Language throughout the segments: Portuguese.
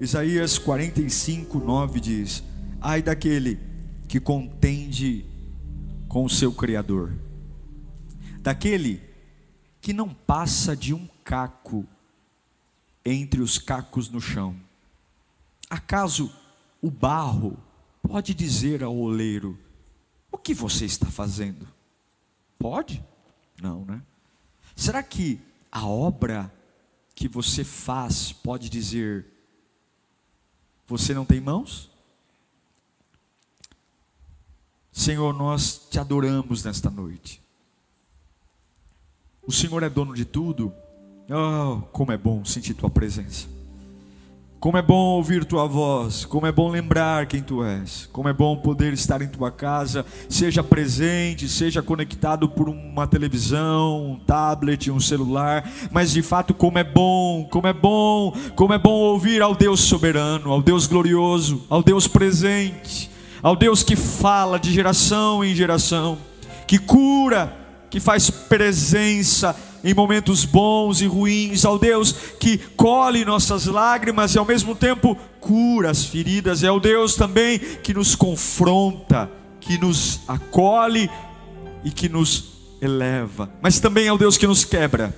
Isaías 45, 9 diz: Ai daquele que contende com o seu Criador, daquele que não passa de um caco entre os cacos no chão. Acaso o barro pode dizer ao oleiro: O que você está fazendo? Pode? Não, né? Será que a obra que você faz pode dizer: Você não tem mãos? Senhor, nós te adoramos nesta noite. O Senhor é dono de tudo Oh, como é bom sentir tua presença. Como é bom ouvir tua voz, como é bom lembrar quem tu és, como é bom poder estar em tua casa, seja presente, seja conectado por uma televisão, um tablet, um celular, mas de fato como é bom, como é bom, como é bom ouvir ao Deus soberano, ao Deus glorioso, ao Deus presente, ao Deus que fala de geração em geração, que cura, que faz presença em momentos bons e ruins, ao Deus que colhe nossas lágrimas e ao mesmo tempo cura as feridas, é o Deus também que nos confronta, que nos acolhe e que nos eleva, mas também é o Deus que nos quebra,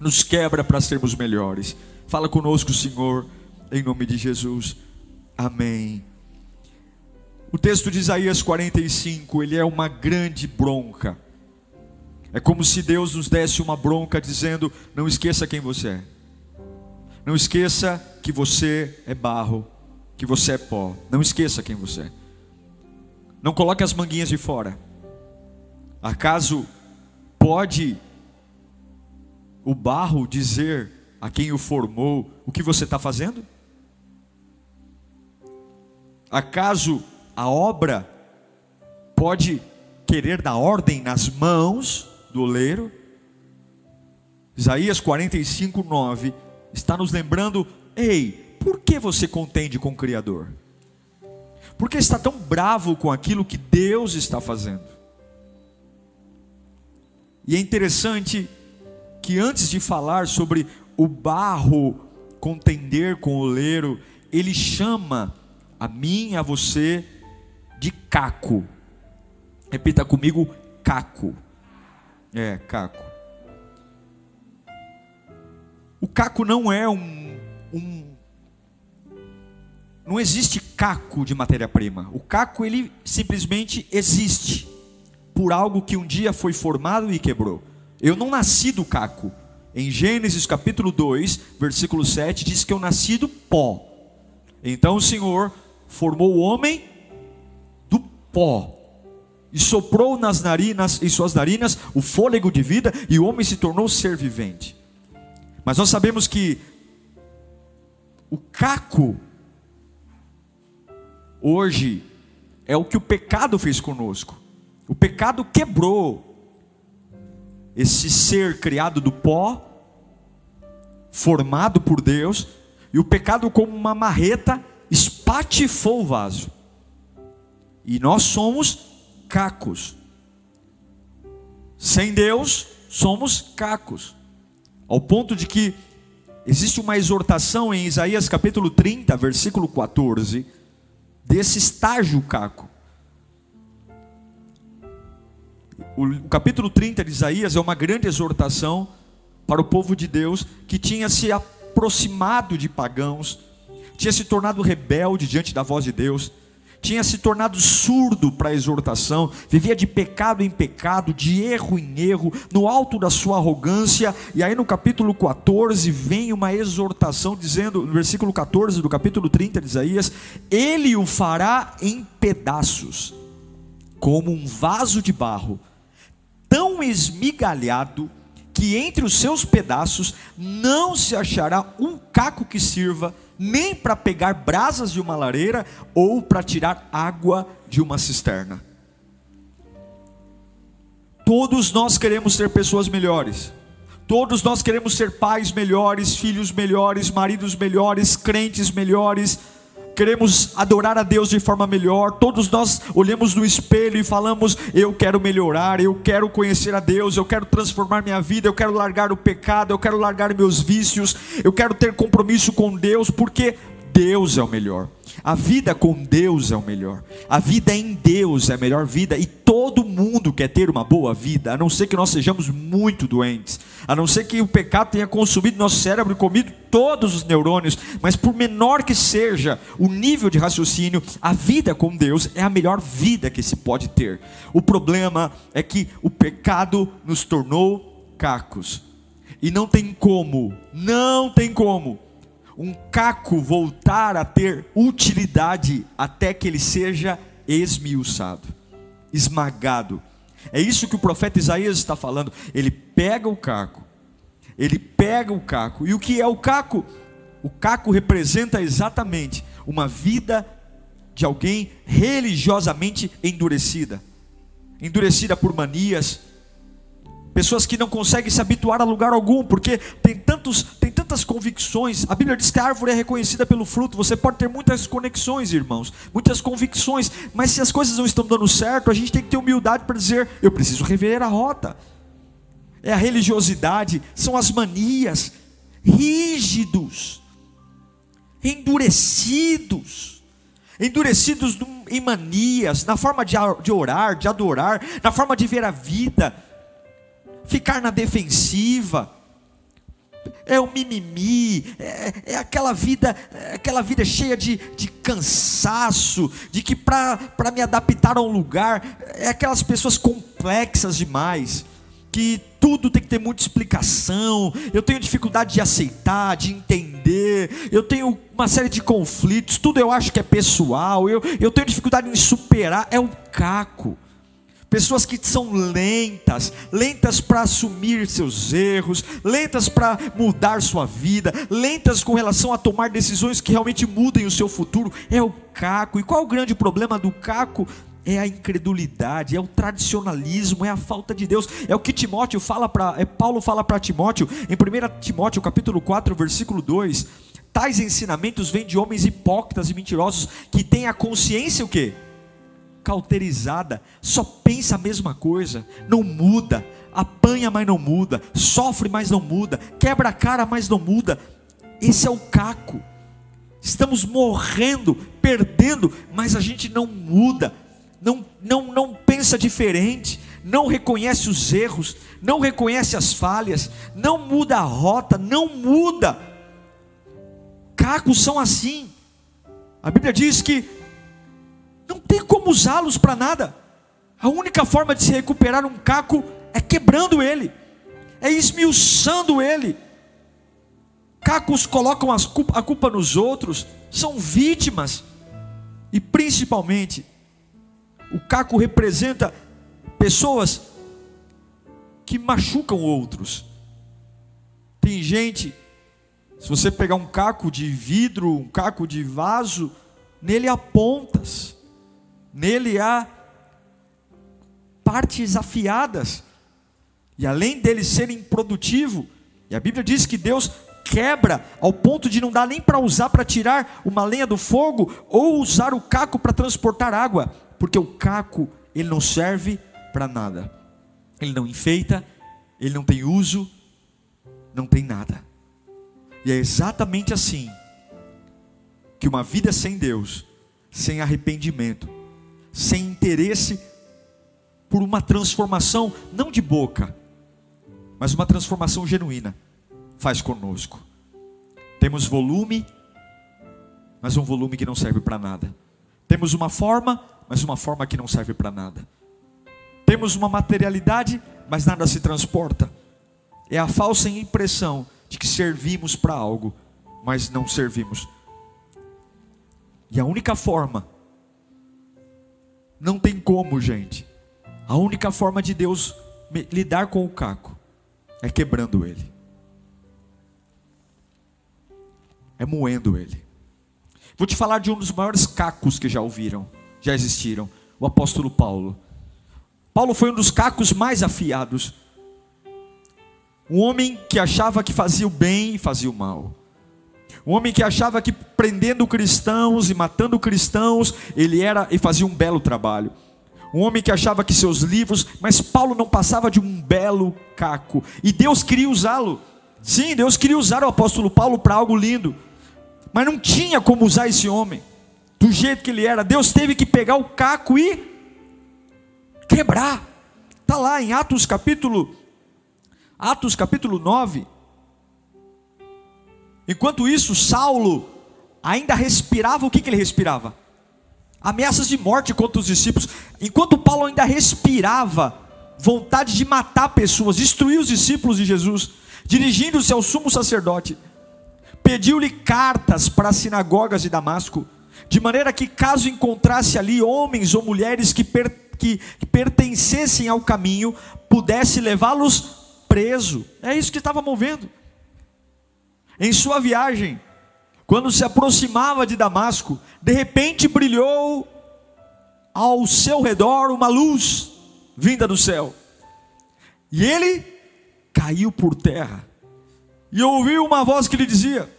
nos quebra para sermos melhores. Fala conosco, Senhor, em nome de Jesus. Amém. O texto de Isaías 45, ele é uma grande bronca é como se Deus nos desse uma bronca dizendo: não esqueça quem você é. Não esqueça que você é barro, que você é pó. Não esqueça quem você é. Não coloque as manguinhas de fora. Acaso pode o barro dizer a quem o formou o que você está fazendo? Acaso a obra pode querer dar ordem nas mãos do oleiro. Isaías 45, 9 está nos lembrando: ei, por que você contende com o Criador? Por que está tão bravo com aquilo que Deus está fazendo? E é interessante que antes de falar sobre o barro contender com o oleiro, ele chama a mim e a você de caco. Repita comigo, caco. É, caco. O caco não é um, um não existe caco de matéria-prima. O caco ele simplesmente existe por algo que um dia foi formado e quebrou. Eu não nasci do caco. Em Gênesis capítulo 2, versículo 7 diz que eu nasci do pó. Então o Senhor formou o homem do pó e soprou nas narinas, em suas narinas o fôlego de vida, e o homem se tornou ser vivente. Mas nós sabemos que o caco hoje é o que o pecado fez conosco. O pecado quebrou esse ser criado do pó, formado por Deus, e o pecado, como uma marreta, espatifou o vaso. E nós somos cacos. Sem Deus, somos cacos. Ao ponto de que existe uma exortação em Isaías capítulo 30, versículo 14, desse estágio caco. O capítulo 30 de Isaías é uma grande exortação para o povo de Deus que tinha se aproximado de pagãos, tinha se tornado rebelde diante da voz de Deus tinha se tornado surdo para a exortação, vivia de pecado em pecado, de erro em erro, no alto da sua arrogância, e aí no capítulo 14 vem uma exortação dizendo, no versículo 14 do capítulo 30 de Isaías: Ele o fará em pedaços, como um vaso de barro, tão esmigalhado que entre os seus pedaços não se achará um caco que sirva nem para pegar brasas de uma lareira ou para tirar água de uma cisterna. Todos nós queremos ser pessoas melhores. Todos nós queremos ser pais melhores, filhos melhores, maridos melhores, crentes melhores. Queremos adorar a Deus de forma melhor. Todos nós olhamos no espelho e falamos: Eu quero melhorar, eu quero conhecer a Deus, eu quero transformar minha vida, eu quero largar o pecado, eu quero largar meus vícios, eu quero ter compromisso com Deus, porque Deus é o melhor. A vida com Deus é o melhor. A vida em Deus é a melhor vida. E todo mundo quer ter uma boa vida, a não ser que nós sejamos muito doentes, a não ser que o pecado tenha consumido nosso cérebro e comido todos os neurônios. Mas por menor que seja o nível de raciocínio, a vida com Deus é a melhor vida que se pode ter. O problema é que o pecado nos tornou cacos. E não tem como, não tem como um caco voltar a ter utilidade até que ele seja esmiuçado, esmagado. É isso que o profeta Isaías está falando. Ele pega o caco, ele pega o caco. E o que é o caco? O caco representa exatamente uma vida de alguém religiosamente endurecida endurecida por manias, pessoas que não conseguem se habituar a lugar algum, porque tem, tantos, tem tantas convicções. A Bíblia diz que a árvore é reconhecida pelo fruto. Você pode ter muitas conexões, irmãos, muitas convicções, mas se as coisas não estão dando certo, a gente tem que ter humildade para dizer: eu preciso rever a rota. É a religiosidade, são as manias, rígidos, endurecidos endurecidos em manias, na forma de orar, de adorar, na forma de ver a vida ficar na defensiva, é o mimimi, é, é, aquela vida, é aquela vida cheia de, de cansaço, de que para me adaptar a um lugar, é aquelas pessoas complexas demais, que tudo tem que ter muita explicação, eu tenho dificuldade de aceitar, de entender, eu tenho uma série de conflitos, tudo eu acho que é pessoal, eu, eu tenho dificuldade em superar, é o caco pessoas que são lentas, lentas para assumir seus erros, lentas para mudar sua vida, lentas com relação a tomar decisões que realmente mudem o seu futuro, é o caco. E qual o grande problema do caco? É a incredulidade, é o tradicionalismo, é a falta de Deus. É o que Timóteo fala para, é Paulo fala para Timóteo, em 1 Timóteo, capítulo 4, versículo 2. Tais ensinamentos vêm de homens hipócritas e mentirosos que têm a consciência o quê? Cauterizada, só pensa a mesma coisa, não muda, apanha, mas não muda, sofre, mas não muda, quebra a cara, mas não muda. Esse é o caco. Estamos morrendo, perdendo, mas a gente não muda, não, não, não pensa diferente, não reconhece os erros, não reconhece as falhas, não muda a rota, não muda. Cacos são assim. A Bíblia diz que não tem como usá-los para nada. A única forma de se recuperar um caco é quebrando ele, é esmiuçando ele. Cacos colocam a culpa nos outros, são vítimas, e principalmente, o caco representa pessoas que machucam outros. Tem gente, se você pegar um caco de vidro, um caco de vaso, nele há pontas. Nele há partes afiadas. E além dele ser improdutivo, e a Bíblia diz que Deus quebra ao ponto de não dar nem para usar para tirar uma lenha do fogo ou usar o caco para transportar água, porque o caco ele não serve para nada. Ele não enfeita, ele não tem uso, não tem nada. E é exatamente assim que uma vida sem Deus, sem arrependimento, sem interesse por uma transformação, não de boca, mas uma transformação genuína, faz conosco. Temos volume, mas um volume que não serve para nada. Temos uma forma, mas uma forma que não serve para nada. Temos uma materialidade, mas nada se transporta. É a falsa impressão de que servimos para algo, mas não servimos. E a única forma não tem como, gente. A única forma de Deus lidar com o caco é quebrando ele, é moendo ele. Vou te falar de um dos maiores cacos que já ouviram, já existiram, o apóstolo Paulo. Paulo foi um dos cacos mais afiados. Um homem que achava que fazia o bem e fazia o mal. Um homem que achava que prendendo cristãos e matando cristãos, ele era e fazia um belo trabalho. Um homem que achava que seus livros, mas Paulo não passava de um belo caco. E Deus queria usá-lo. Sim, Deus queria usar o apóstolo Paulo para algo lindo. Mas não tinha como usar esse homem do jeito que ele era. Deus teve que pegar o caco e quebrar. Está lá em Atos capítulo Atos capítulo 9. Enquanto isso, Saulo ainda respirava o que, que ele respirava? Ameaças de morte contra os discípulos. Enquanto Paulo ainda respirava vontade de matar pessoas, destruir os discípulos de Jesus, dirigindo-se ao sumo sacerdote, pediu-lhe cartas para as sinagogas de Damasco, de maneira que, caso encontrasse ali homens ou mulheres que, per, que, que pertencessem ao caminho, pudesse levá-los preso. É isso que estava movendo. Em sua viagem, quando se aproximava de Damasco, de repente brilhou ao seu redor uma luz vinda do céu. E ele caiu por terra. E ouviu uma voz que lhe dizia: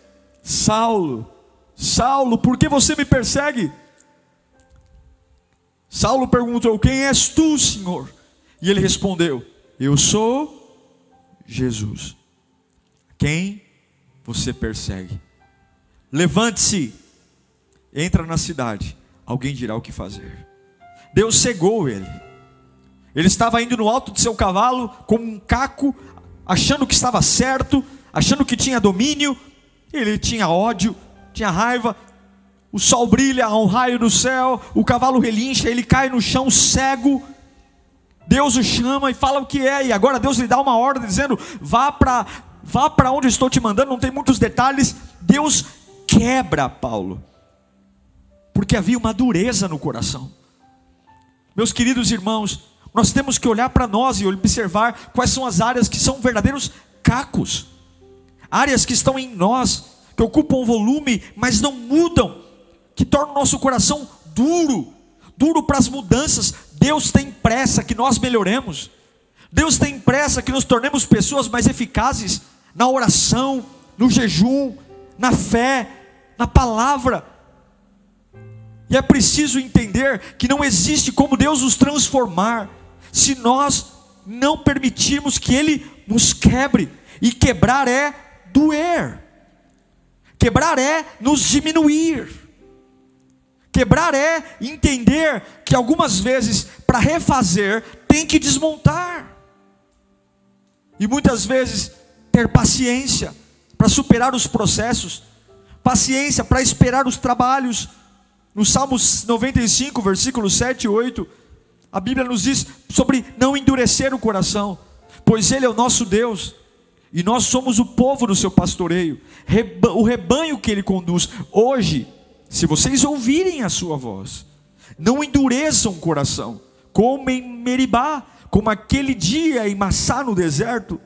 Saulo, Saulo, por que você me persegue? Saulo perguntou: Quem és tu, Senhor? E ele respondeu: Eu sou Jesus. Quem você persegue. Levante-se, entra na cidade, alguém dirá o que fazer. Deus cegou ele. Ele estava indo no alto de seu cavalo, como um caco, achando que estava certo, achando que tinha domínio. Ele tinha ódio, tinha raiva. O sol brilha, há um raio no céu, o cavalo relincha, ele cai no chão cego. Deus o chama e fala o que é, e agora Deus lhe dá uma ordem dizendo: vá para vá para onde estou te mandando, não tem muitos detalhes. Deus quebra Paulo, porque havia uma dureza no coração. Meus queridos irmãos, nós temos que olhar para nós e observar quais são as áreas que são verdadeiros cacos, áreas que estão em nós, que ocupam volume, mas não mudam, que tornam nosso coração duro, duro para as mudanças. Deus tem pressa que nós melhoremos. Deus tem pressa que nos tornemos pessoas mais eficazes na oração, no jejum, na fé, na palavra. E é preciso entender que não existe como Deus nos transformar se nós não permitirmos que Ele nos quebre. E quebrar é doer, quebrar é nos diminuir, quebrar é entender que algumas vezes, para refazer, tem que desmontar. E muitas vezes ter paciência para superar os processos, paciência para esperar os trabalhos. No Salmos 95, versículos 7 e 8, a Bíblia nos diz sobre não endurecer o coração, pois Ele é o nosso Deus, e nós somos o povo do seu pastoreio, o rebanho que Ele conduz. Hoje, se vocês ouvirem a sua voz, não endureçam o coração, como em Meribá, como aquele dia em Massá no deserto,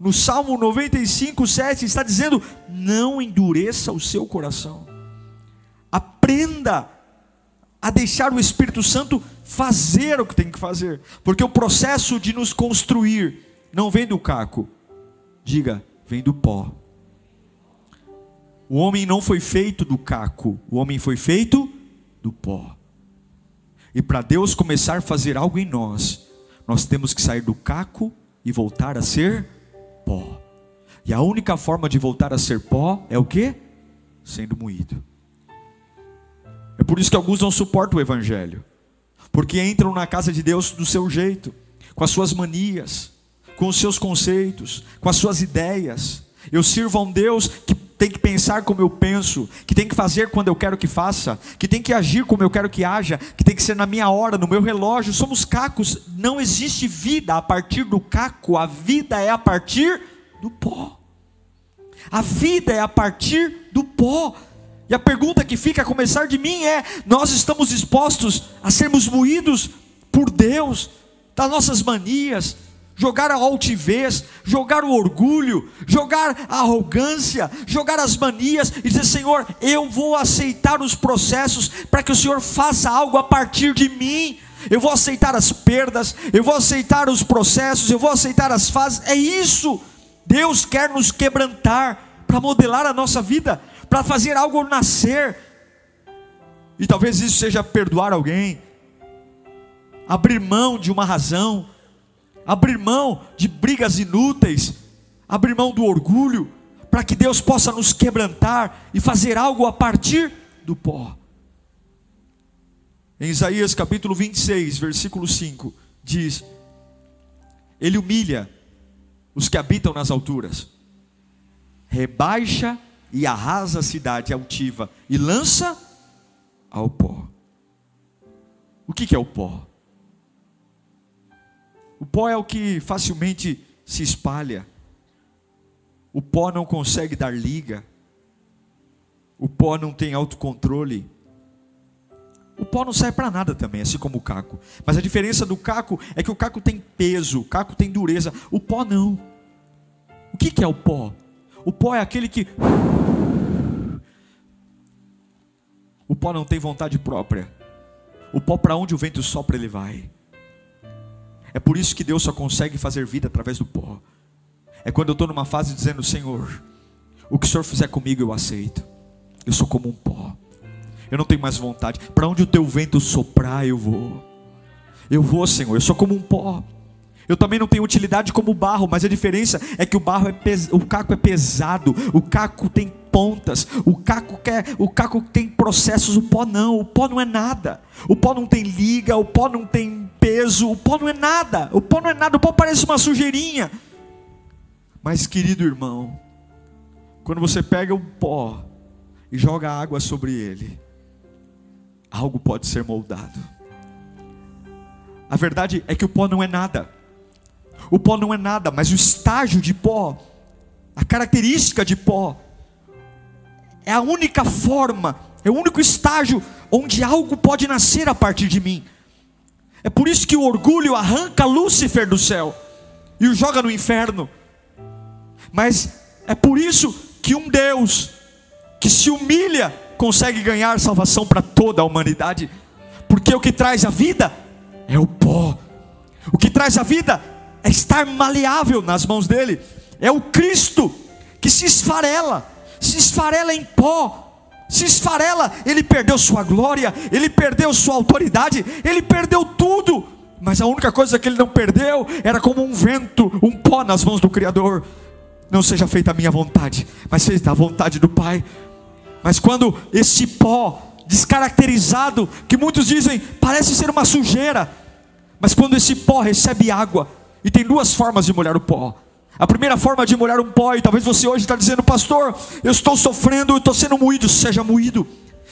no Salmo 95, 7, está dizendo: não endureça o seu coração, aprenda a deixar o Espírito Santo fazer o que tem que fazer, porque o processo de nos construir não vem do caco, diga, vem do pó. O homem não foi feito do caco, o homem foi feito do pó. E para Deus começar a fazer algo em nós, nós temos que sair do caco e voltar a ser pó. E a única forma de voltar a ser pó é o que? Sendo moído. É por isso que alguns não suportam o Evangelho, porque entram na casa de Deus do seu jeito, com as suas manias, com os seus conceitos, com as suas ideias. Eu sirvo a um Deus que tem que pensar como eu penso, que tem que fazer quando eu quero que faça, que tem que agir como eu quero que haja, que tem que ser na minha hora, no meu relógio. Somos cacos. Não existe vida a partir do caco, a vida é a partir do pó. A vida é a partir do pó. E a pergunta que fica a começar de mim é: nós estamos dispostos a sermos moídos por Deus, das nossas manias, jogar a altivez, jogar o orgulho, jogar a arrogância, jogar as manias e dizer: Senhor, eu vou aceitar os processos para que o Senhor faça algo a partir de mim. Eu vou aceitar as perdas, eu vou aceitar os processos, eu vou aceitar as fases. É isso. Deus quer nos quebrantar para modelar a nossa vida, para fazer algo nascer. E talvez isso seja perdoar alguém, abrir mão de uma razão, abrir mão de brigas inúteis, abrir mão do orgulho, para que Deus possa nos quebrantar e fazer algo a partir do pó. Em Isaías capítulo 26, versículo 5, diz: Ele humilha os que habitam nas alturas, rebaixa e arrasa a cidade altiva e lança ao pó. O que é o pó? O pó é o que facilmente se espalha. O pó não consegue dar liga. O pó não tem autocontrole. O pó não serve para nada também, assim como o caco. Mas a diferença do caco é que o caco tem peso, o caco tem dureza. O pó não. O que, que é o pó? O pó é aquele que. O pó não tem vontade própria. O pó, para onde o vento sopra, ele vai. É por isso que Deus só consegue fazer vida através do pó. É quando eu estou numa fase dizendo: Senhor, o que o Senhor fizer comigo eu aceito. Eu sou como um pó. Eu não tenho mais vontade. Para onde o teu vento soprar, eu vou. Eu vou, Senhor. Eu sou como um pó. Eu também não tenho utilidade como barro, mas a diferença é que o barro é pes... o caco é pesado, o caco tem pontas, o caco quer, o caco tem processos, o pó não, o pó não é nada. O pó não tem liga, o pó não tem peso, o pó não é nada. O pó não é nada, o pó parece uma sujeirinha. Mas querido irmão, quando você pega o pó e joga água sobre ele, algo pode ser moldado. A verdade é que o pó não é nada. O pó não é nada, mas o estágio de pó, a característica de pó, é a única forma, é o único estágio onde algo pode nascer a partir de mim. É por isso que o orgulho arranca Lúcifer do céu e o joga no inferno. Mas é por isso que um Deus que se humilha consegue ganhar salvação para toda a humanidade, porque o que traz a vida é o pó, o que traz a vida é estar maleável nas mãos dele, é o Cristo que se esfarela, se esfarela em pó, se esfarela, ele perdeu sua glória, ele perdeu sua autoridade, ele perdeu tudo, mas a única coisa que ele não perdeu era como um vento, um pó nas mãos do Criador. Não seja feita a minha vontade, mas seja a vontade do Pai. Mas quando esse pó descaracterizado, que muitos dizem parece ser uma sujeira, mas quando esse pó recebe água, e tem duas formas de molhar o pó. A primeira forma de molhar um pó, e talvez você hoje está dizendo, pastor, eu estou sofrendo, eu estou sendo moído. Seja moído,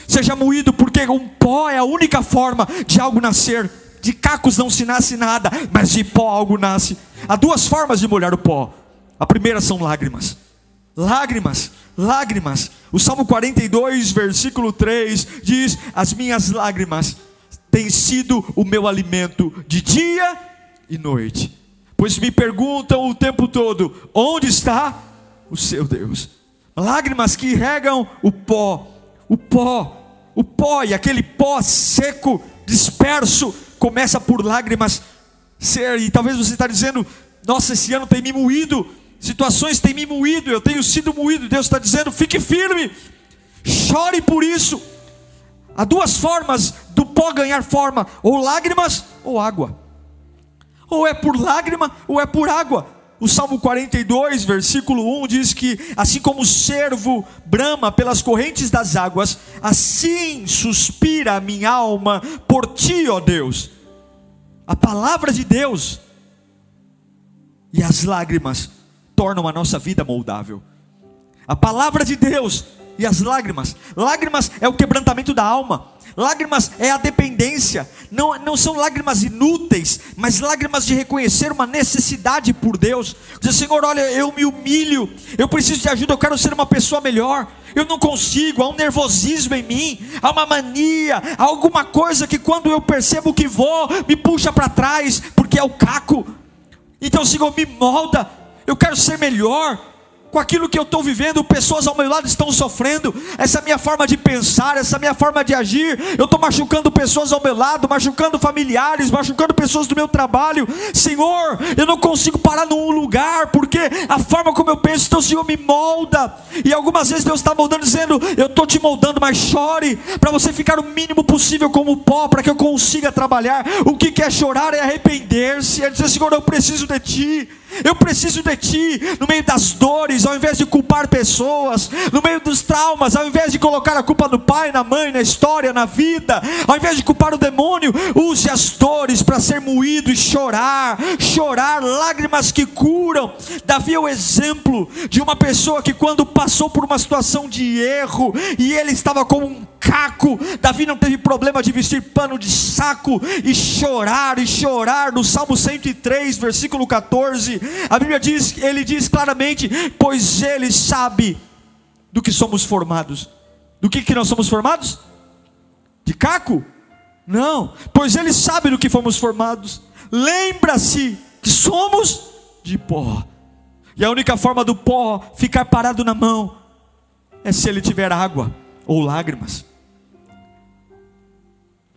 seja moído, porque um pó é a única forma de algo nascer. De cacos não se nasce nada, mas de pó algo nasce. Há duas formas de molhar o pó. A primeira são lágrimas. Lágrimas, lágrimas. O Salmo 42, versículo 3 diz: As minhas lágrimas têm sido o meu alimento de dia e noite pois me perguntam o tempo todo: onde está o seu Deus? Lágrimas que regam o pó, o pó, o pó, e aquele pó seco, disperso, começa por lágrimas ser, e talvez você está dizendo: nossa, esse ano tem me moído, situações têm me moído, eu tenho sido moído. Deus está dizendo: fique firme, chore por isso. Há duas formas do pó ganhar forma: ou lágrimas ou água ou é por lágrima, ou é por água. O Salmo 42, versículo 1 diz que, assim como o servo brama pelas correntes das águas, assim suspira a minha alma por ti, ó Deus. A palavra de Deus e as lágrimas tornam a nossa vida moldável. A palavra de Deus e as lágrimas. Lágrimas é o quebrantamento da alma. Lágrimas é a dependência, não, não são lágrimas inúteis, mas lágrimas de reconhecer uma necessidade por Deus. Dizer, Senhor, olha, eu me humilho, eu preciso de ajuda, eu quero ser uma pessoa melhor. Eu não consigo, há um nervosismo em mim, há uma mania, há alguma coisa que quando eu percebo que vou, me puxa para trás, porque é o caco. Então, Senhor, me molda. Eu quero ser melhor com aquilo que eu estou vivendo, pessoas ao meu lado estão sofrendo, essa minha forma de pensar, essa minha forma de agir, eu estou machucando pessoas ao meu lado, machucando familiares, machucando pessoas do meu trabalho, Senhor, eu não consigo parar num lugar, porque a forma como eu penso, então Senhor me molda, e algumas vezes Deus está moldando, dizendo, eu estou te moldando, mas chore, para você ficar o mínimo possível como pó, para que eu consiga trabalhar, o que quer chorar é arrepender-se, é dizer, Senhor, eu preciso de Ti, eu preciso de Ti, no meio das dores, ao invés de culpar pessoas, no meio dos traumas, ao invés de colocar a culpa no pai, na mãe, na história, na vida, ao invés de culpar o demônio, use as dores para ser moído e chorar, chorar, lágrimas que curam. Davi é o exemplo de uma pessoa que, quando passou por uma situação de erro, e ele estava como um caco. Davi não teve problema de vestir pano de saco e chorar e chorar. No Salmo 103, versículo 14, a Bíblia diz, ele diz claramente: "Pois ele sabe do que somos formados". Do que que nós somos formados? De caco? Não, pois ele sabe do que fomos formados. Lembra-se que somos de pó. E a única forma do pó ficar parado na mão é se ele tiver água ou lágrimas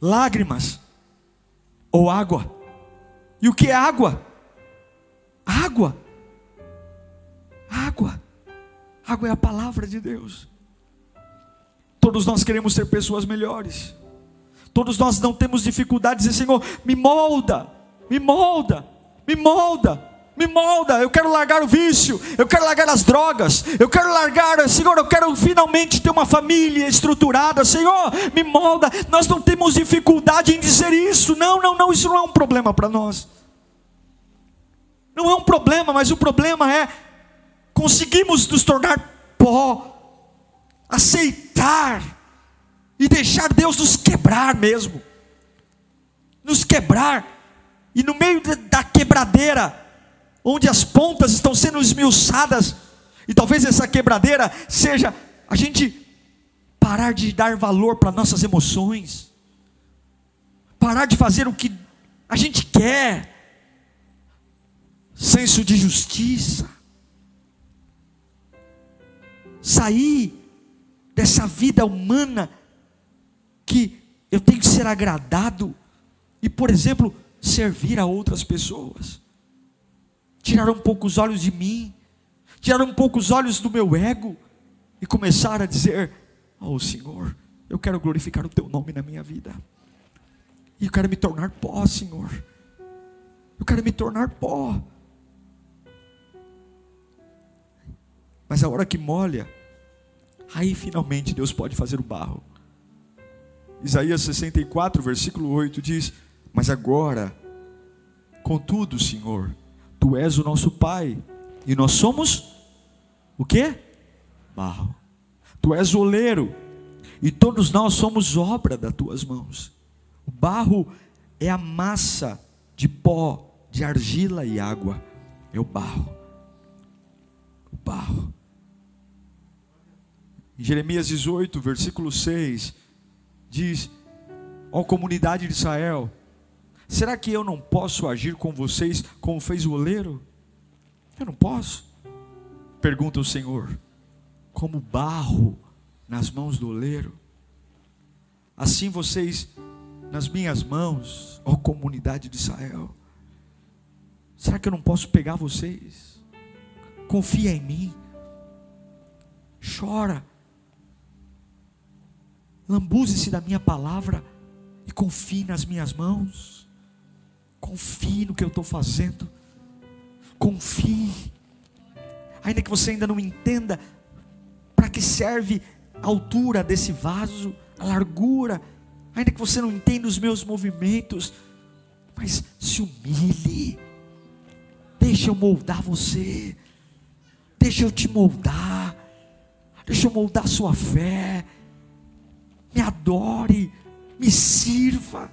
lágrimas ou água. E o que é água? Água. Água. Água é a palavra de Deus. Todos nós queremos ser pessoas melhores. Todos nós não temos dificuldades de Senhor, me molda, me molda, me molda me molda, eu quero largar o vício, eu quero largar as drogas, eu quero largar, Senhor, eu quero finalmente ter uma família estruturada, Senhor, me molda. Nós não temos dificuldade em dizer isso, não, não, não, isso não é um problema para nós. Não é um problema, mas o problema é conseguimos nos tornar pó, aceitar e deixar Deus nos quebrar mesmo, nos quebrar, e no meio da quebradeira, onde as pontas estão sendo esmiuçadas, e talvez essa quebradeira seja a gente parar de dar valor para nossas emoções, parar de fazer o que a gente quer, senso de justiça, sair dessa vida humana que eu tenho que ser agradado e, por exemplo, servir a outras pessoas tirar um pouco os olhos de mim, tirar um pouco os olhos do meu ego e começar a dizer: Oh Senhor, eu quero glorificar o Teu nome na minha vida, e eu quero me tornar pó, Senhor, eu quero me tornar pó. Mas a hora que molha, aí finalmente Deus pode fazer o barro. Isaías 64, versículo 8 diz: Mas agora, contudo, Senhor, Tu és o nosso Pai e nós somos o que? Barro. Tu és o oleiro e todos nós somos obra das tuas mãos. O barro é a massa de pó, de argila e água. É o barro. O barro. Em Jeremias 18, versículo 6, diz: Ó comunidade de Israel, Será que eu não posso agir com vocês como fez o oleiro? Eu não posso. Pergunta o Senhor. Como barro nas mãos do oleiro, assim vocês nas minhas mãos, ó comunidade de Israel. Será que eu não posso pegar vocês? Confia em mim. Chora. Lambuze-se da minha palavra e confie nas minhas mãos. Confie no que eu estou fazendo. Confie. Ainda que você ainda não entenda para que serve a altura desse vaso, a largura, ainda que você não entenda os meus movimentos, mas se humilhe. Deixa eu moldar você. Deixa eu te moldar. Deixa eu moldar sua fé. Me adore, me sirva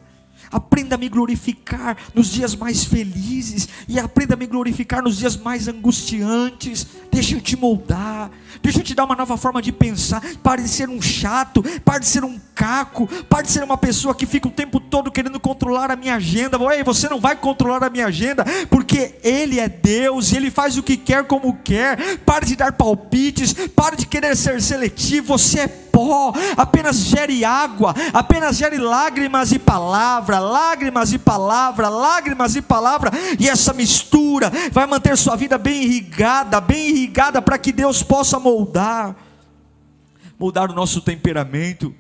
Aprenda a me glorificar nos dias mais felizes e aprenda a me glorificar nos dias mais angustiantes. Deixa eu te moldar, deixa eu te dar uma nova forma de pensar. Pare de ser um chato, pare de ser um caco, pare de ser uma pessoa que fica o tempo todo querendo controlar a minha agenda. Ei, você não vai controlar a minha agenda, porque Ele é Deus Ele faz o que quer como quer. Pare de dar palpites, pare de querer ser seletivo. Você é pó, apenas gere água, apenas gere lágrimas e palavra, lágrimas e palavra, lágrimas e palavra, e essa mistura vai manter sua vida bem irrigada, bem irrigada, para que Deus possa moldar, moldar o nosso temperamento,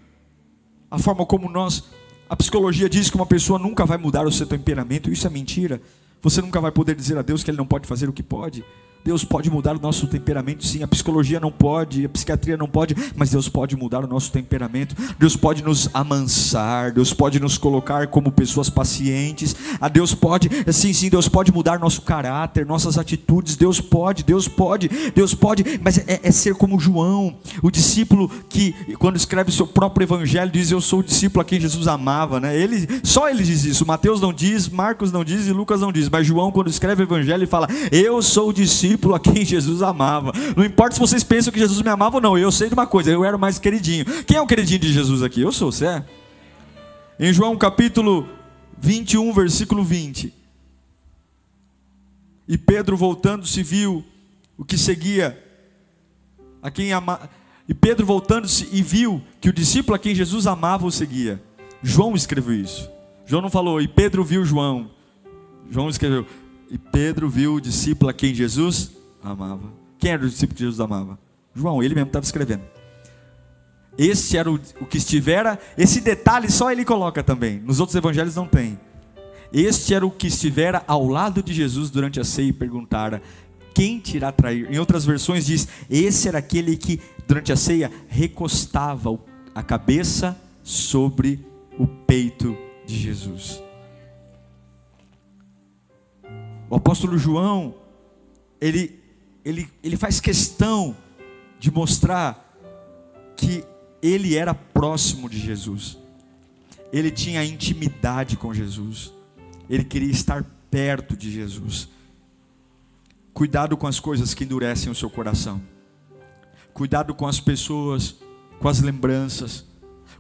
a forma como nós, a psicologia diz que uma pessoa nunca vai mudar o seu temperamento, isso é mentira, você nunca vai poder dizer a Deus que Ele não pode fazer o que pode. Deus pode mudar o nosso temperamento, sim. A psicologia não pode, a psiquiatria não pode, mas Deus pode mudar o nosso temperamento. Deus pode nos amansar, Deus pode nos colocar como pessoas pacientes. A ah, Deus pode, sim, sim, Deus pode mudar nosso caráter, nossas atitudes. Deus pode, Deus pode, Deus pode, mas é, é ser como João, o discípulo que, quando escreve seu próprio evangelho, diz: Eu sou o discípulo a quem Jesus amava, né? Ele, só ele diz isso. Mateus não diz, Marcos não diz e Lucas não diz, mas João, quando escreve o evangelho, ele fala: Eu sou o discípulo discípulo a quem Jesus amava. Não importa se vocês pensam que Jesus me amava ou não, eu sei de uma coisa, eu era o mais queridinho. Quem é o queridinho de Jesus aqui? Eu sou, você é? Em João capítulo 21, versículo 20. E Pedro voltando-se viu o que seguia a quem ama... E Pedro voltando-se e viu que o discípulo a quem Jesus amava o seguia. João escreveu isso. João não falou, e Pedro viu João. João escreveu, e Pedro viu o discípulo a quem Jesus amava. Quem era o discípulo que Jesus amava? João, ele mesmo estava escrevendo. Esse era o, o que estivera, esse detalhe só ele coloca também. Nos outros evangelhos não tem. Este era o que estivera ao lado de Jesus durante a ceia e perguntara: Quem te irá trair? Em outras versões diz: Esse era aquele que durante a ceia recostava a cabeça sobre o peito de Jesus. O apóstolo João, ele, ele, ele faz questão de mostrar que ele era próximo de Jesus, ele tinha intimidade com Jesus, ele queria estar perto de Jesus. Cuidado com as coisas que endurecem o seu coração, cuidado com as pessoas, com as lembranças,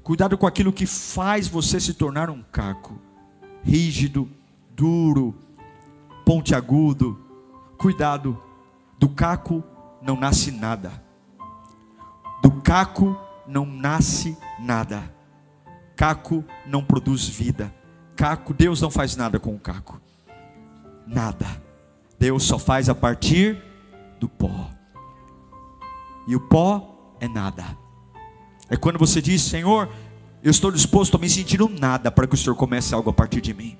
cuidado com aquilo que faz você se tornar um caco, rígido, duro, pontiagudo. Cuidado, do caco não nasce nada. Do caco não nasce nada. Caco não produz vida. Caco, Deus não faz nada com o caco. Nada. Deus só faz a partir do pó. E o pó é nada. É quando você diz, Senhor, eu estou disposto a me sentir um nada para que o Senhor comece algo a partir de mim.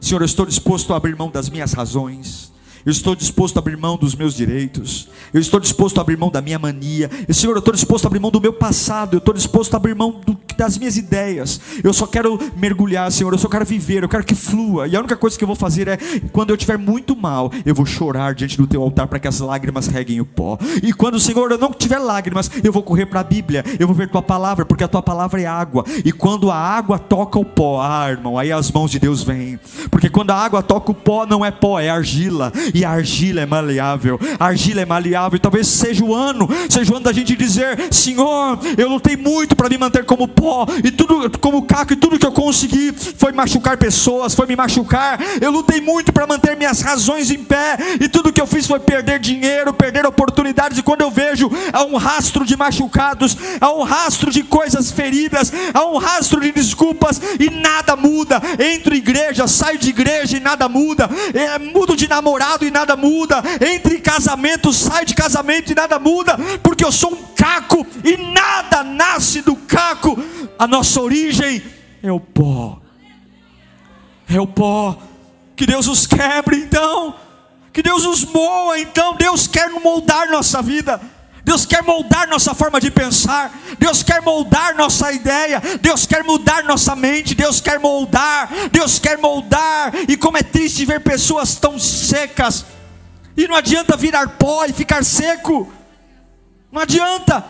Senhor, eu estou disposto a abrir mão das minhas razões. Eu estou disposto a abrir mão dos meus direitos. Eu estou disposto a abrir mão da minha mania. E, Senhor, eu estou disposto a abrir mão do meu passado. Eu estou disposto a abrir mão do, das minhas ideias. Eu só quero mergulhar, Senhor. Eu só quero viver. Eu quero que flua. E a única coisa que eu vou fazer é, quando eu estiver muito mal, eu vou chorar diante do teu altar para que as lágrimas reguem o pó. E quando, Senhor, eu não tiver lágrimas, eu vou correr para a Bíblia. Eu vou ver tua palavra, porque a tua palavra é água. E quando a água toca o pó, ah, irmão, aí as mãos de Deus vêm. Porque quando a água toca o pó, não é pó, é argila e a argila é maleável, a argila é maleável, talvez seja o ano, seja o ano da gente dizer: Senhor, eu lutei muito para me manter como pó, e tudo como caco, e tudo que eu consegui foi machucar pessoas, foi me machucar. Eu lutei muito para manter minhas razões em pé, e tudo que eu fiz foi perder dinheiro, perder oportunidades, e quando eu vejo há um rastro de machucados, há um rastro de coisas feridas, há um rastro de desculpas, e nada muda. Entro igreja, saio de igreja e nada muda, é, mudo de namorado e nada muda, entre casamento, sai de casamento e nada muda, porque eu sou um caco e nada nasce do caco. A nossa origem é o pó. É o pó. Que Deus os quebre então. Que Deus os moa então. Deus quer moldar nossa vida. Deus quer moldar nossa forma de pensar, Deus quer moldar nossa ideia, Deus quer mudar nossa mente, Deus quer moldar, Deus quer moldar, e como é triste ver pessoas tão secas, e não adianta virar pó e ficar seco. Não adianta.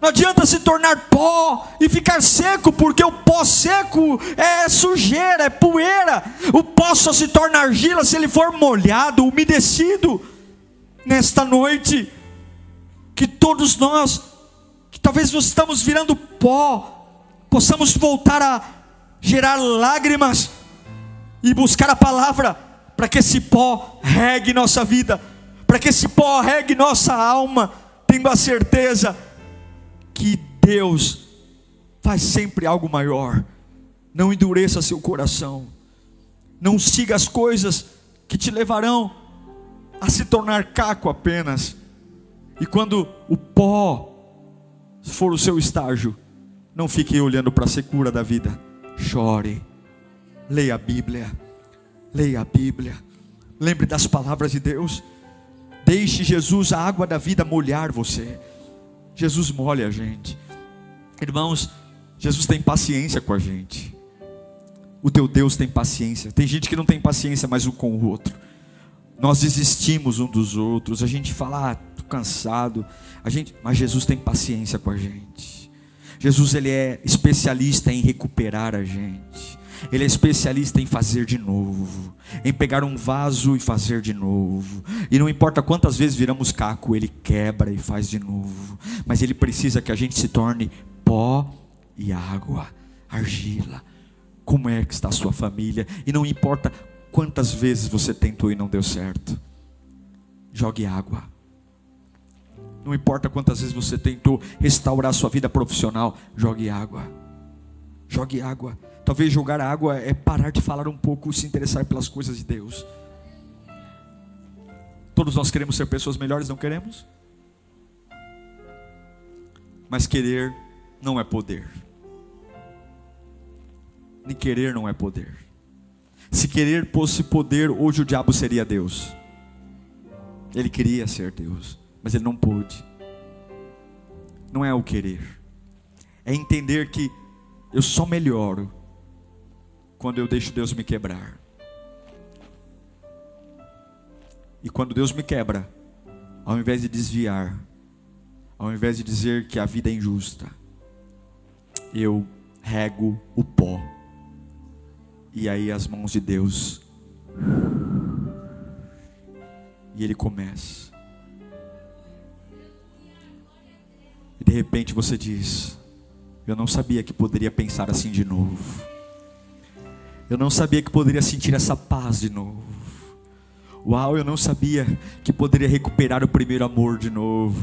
Não adianta se tornar pó e ficar seco, porque o pó seco é sujeira, é poeira. O pó só se torna argila se ele for molhado, umedecido. Nesta noite, que todos nós, que talvez nós estamos virando pó, possamos voltar a gerar lágrimas e buscar a palavra para que esse pó regue nossa vida, para que esse pó regue nossa alma, tendo a certeza que Deus faz sempre algo maior. Não endureça seu coração. Não siga as coisas que te levarão a se tornar caco apenas. E quando o pó for o seu estágio, não fique olhando para a secura da vida. Chore. Leia a Bíblia. Leia a Bíblia. Lembre das palavras de Deus. Deixe Jesus, a água da vida, molhar você. Jesus molha a gente. Irmãos, Jesus tem paciência com a gente. O teu Deus tem paciência. Tem gente que não tem paciência mais um com o outro. Nós desistimos um dos outros. A gente fala, ah, tô cansado. A gente, mas Jesus tem paciência com a gente. Jesus ele é especialista em recuperar a gente. Ele é especialista em fazer de novo, em pegar um vaso e fazer de novo. E não importa quantas vezes viramos caco, ele quebra e faz de novo. Mas ele precisa que a gente se torne pó e água, argila. Como é que está a sua família? E não importa quantas vezes você tentou e não deu certo. Jogue água. Não importa quantas vezes você tentou restaurar sua vida profissional, jogue água. Jogue água. Talvez jogar água é parar de falar um pouco, se interessar pelas coisas de Deus. Todos nós queremos ser pessoas melhores, não queremos? Mas querer não é poder. Nem querer não é poder. Se querer fosse poder, hoje o diabo seria Deus. Ele queria ser Deus, mas ele não pôde. Não é o querer, é entender que eu só melhoro quando eu deixo Deus me quebrar. E quando Deus me quebra, ao invés de desviar, ao invés de dizer que a vida é injusta, eu rego o pó. E aí as mãos de Deus. E ele começa. E de repente você diz: Eu não sabia que poderia pensar assim de novo. Eu não sabia que poderia sentir essa paz de novo. Uau, eu não sabia que poderia recuperar o primeiro amor de novo.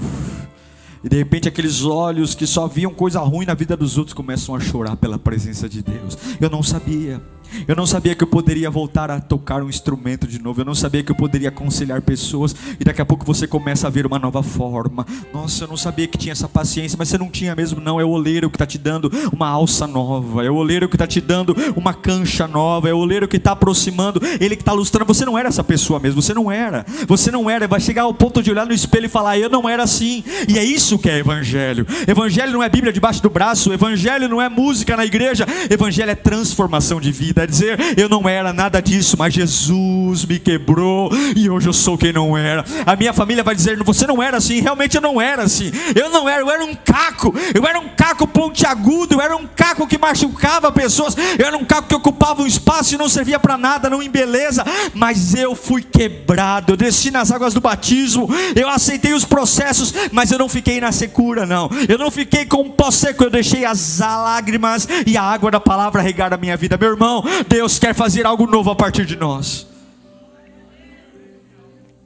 E de repente aqueles olhos que só viam coisa ruim na vida dos outros começam a chorar pela presença de Deus. Eu não sabia. Eu não sabia que eu poderia voltar a tocar um instrumento de novo. Eu não sabia que eu poderia aconselhar pessoas. E daqui a pouco você começa a ver uma nova forma. Nossa, eu não sabia que tinha essa paciência. Mas você não tinha mesmo, não. É o oleiro que está te dando uma alça nova. É o oleiro que está te dando uma cancha nova. É o oleiro que está aproximando. Ele que está lustrando. Você não era essa pessoa mesmo. Você não era. Você não era. Vai chegar ao ponto de olhar no espelho e falar: Eu não era assim. E é isso que é evangelho. Evangelho não é Bíblia debaixo do braço. Evangelho não é música na igreja. Evangelho é transformação de vida é dizer: eu não era nada disso, mas Jesus me quebrou e hoje eu sou quem não era. A minha família vai dizer: você não era assim, realmente eu não era assim. Eu não era, eu era um caco, eu era um caco pontiagudo, eu era um caco que machucava pessoas, eu era um caco que ocupava um espaço e não servia para nada, não em beleza, mas eu fui quebrado, eu desci nas águas do batismo, eu aceitei os processos, mas eu não fiquei na secura, não. Eu não fiquei com um pó seco, eu deixei as lágrimas e a água da palavra regar a minha vida. Meu irmão, Deus quer fazer algo novo a partir de nós.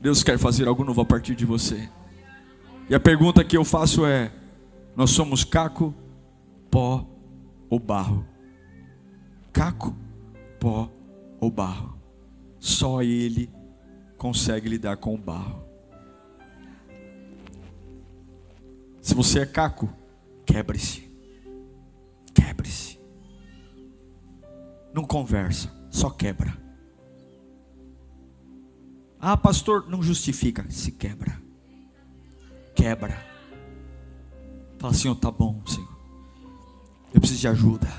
Deus quer fazer algo novo a partir de você. E a pergunta que eu faço é: nós somos caco, pó ou barro? Caco, pó ou barro? Só Ele consegue lidar com o barro. Se você é caco, quebre-se. Quebre-se. Não conversa, só quebra. Ah, pastor, não justifica, se quebra. Quebra. Fala, Senhor, tá bom, Senhor. Eu preciso de ajuda.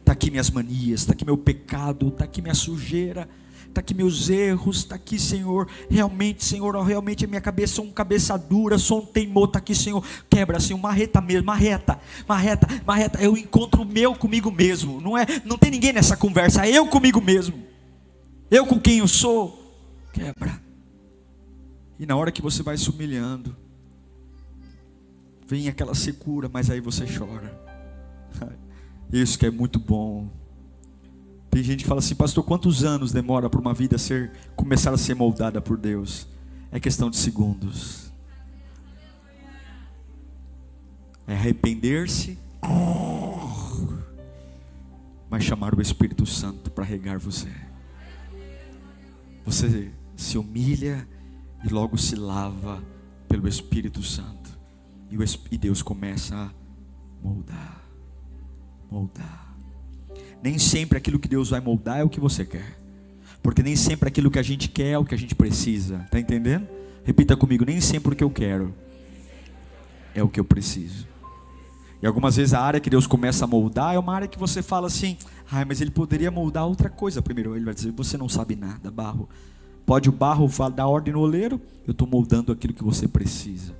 Está aqui minhas manias, está aqui meu pecado, está aqui minha sujeira, está aqui meus erros, está aqui, Senhor. Realmente, Senhor, realmente a minha cabeça, sou um cabeça dura, sou um teimor, está aqui, Senhor. Quebra, assim, uma reta mesmo, uma reta, uma reta, uma reta. Eu encontro o meu comigo mesmo. Não é, não tem ninguém nessa conversa, é eu comigo mesmo. Eu com quem eu sou. Quebra. E na hora que você vai se humilhando, vem aquela secura, mas aí você chora. Isso que é muito bom. Tem gente que fala assim, pastor, quantos anos demora para uma vida ser começar a ser moldada por Deus? É questão de segundos. É arrepender-se, mas chamar o Espírito Santo para regar você. Você se humilha e logo se lava pelo Espírito Santo. E Deus começa a moldar, moldar. Nem sempre aquilo que Deus vai moldar é o que você quer. Porque nem sempre aquilo que a gente quer é o que a gente precisa. Está entendendo? Repita comigo: nem sempre o que eu quero é o que eu preciso. E algumas vezes a área que Deus começa a moldar é uma área que você fala assim: ai, mas Ele poderia moldar outra coisa primeiro. Ele vai dizer: você não sabe nada, barro. Pode o barro dar ordem no oleiro? Eu estou moldando aquilo que você precisa.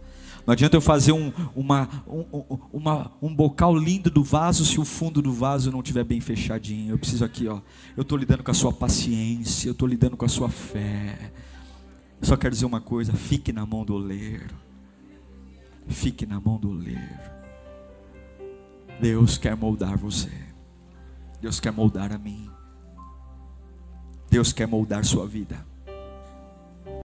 Não adianta eu fazer um, uma, um, uma, um bocal lindo do vaso se o fundo do vaso não estiver bem fechadinho. Eu preciso aqui, ó. Eu estou lidando com a sua paciência, eu estou lidando com a sua fé. Eu só quero dizer uma coisa: fique na mão do oleiro. Fique na mão do oleiro. Deus quer moldar você. Deus quer moldar a mim. Deus quer moldar sua vida.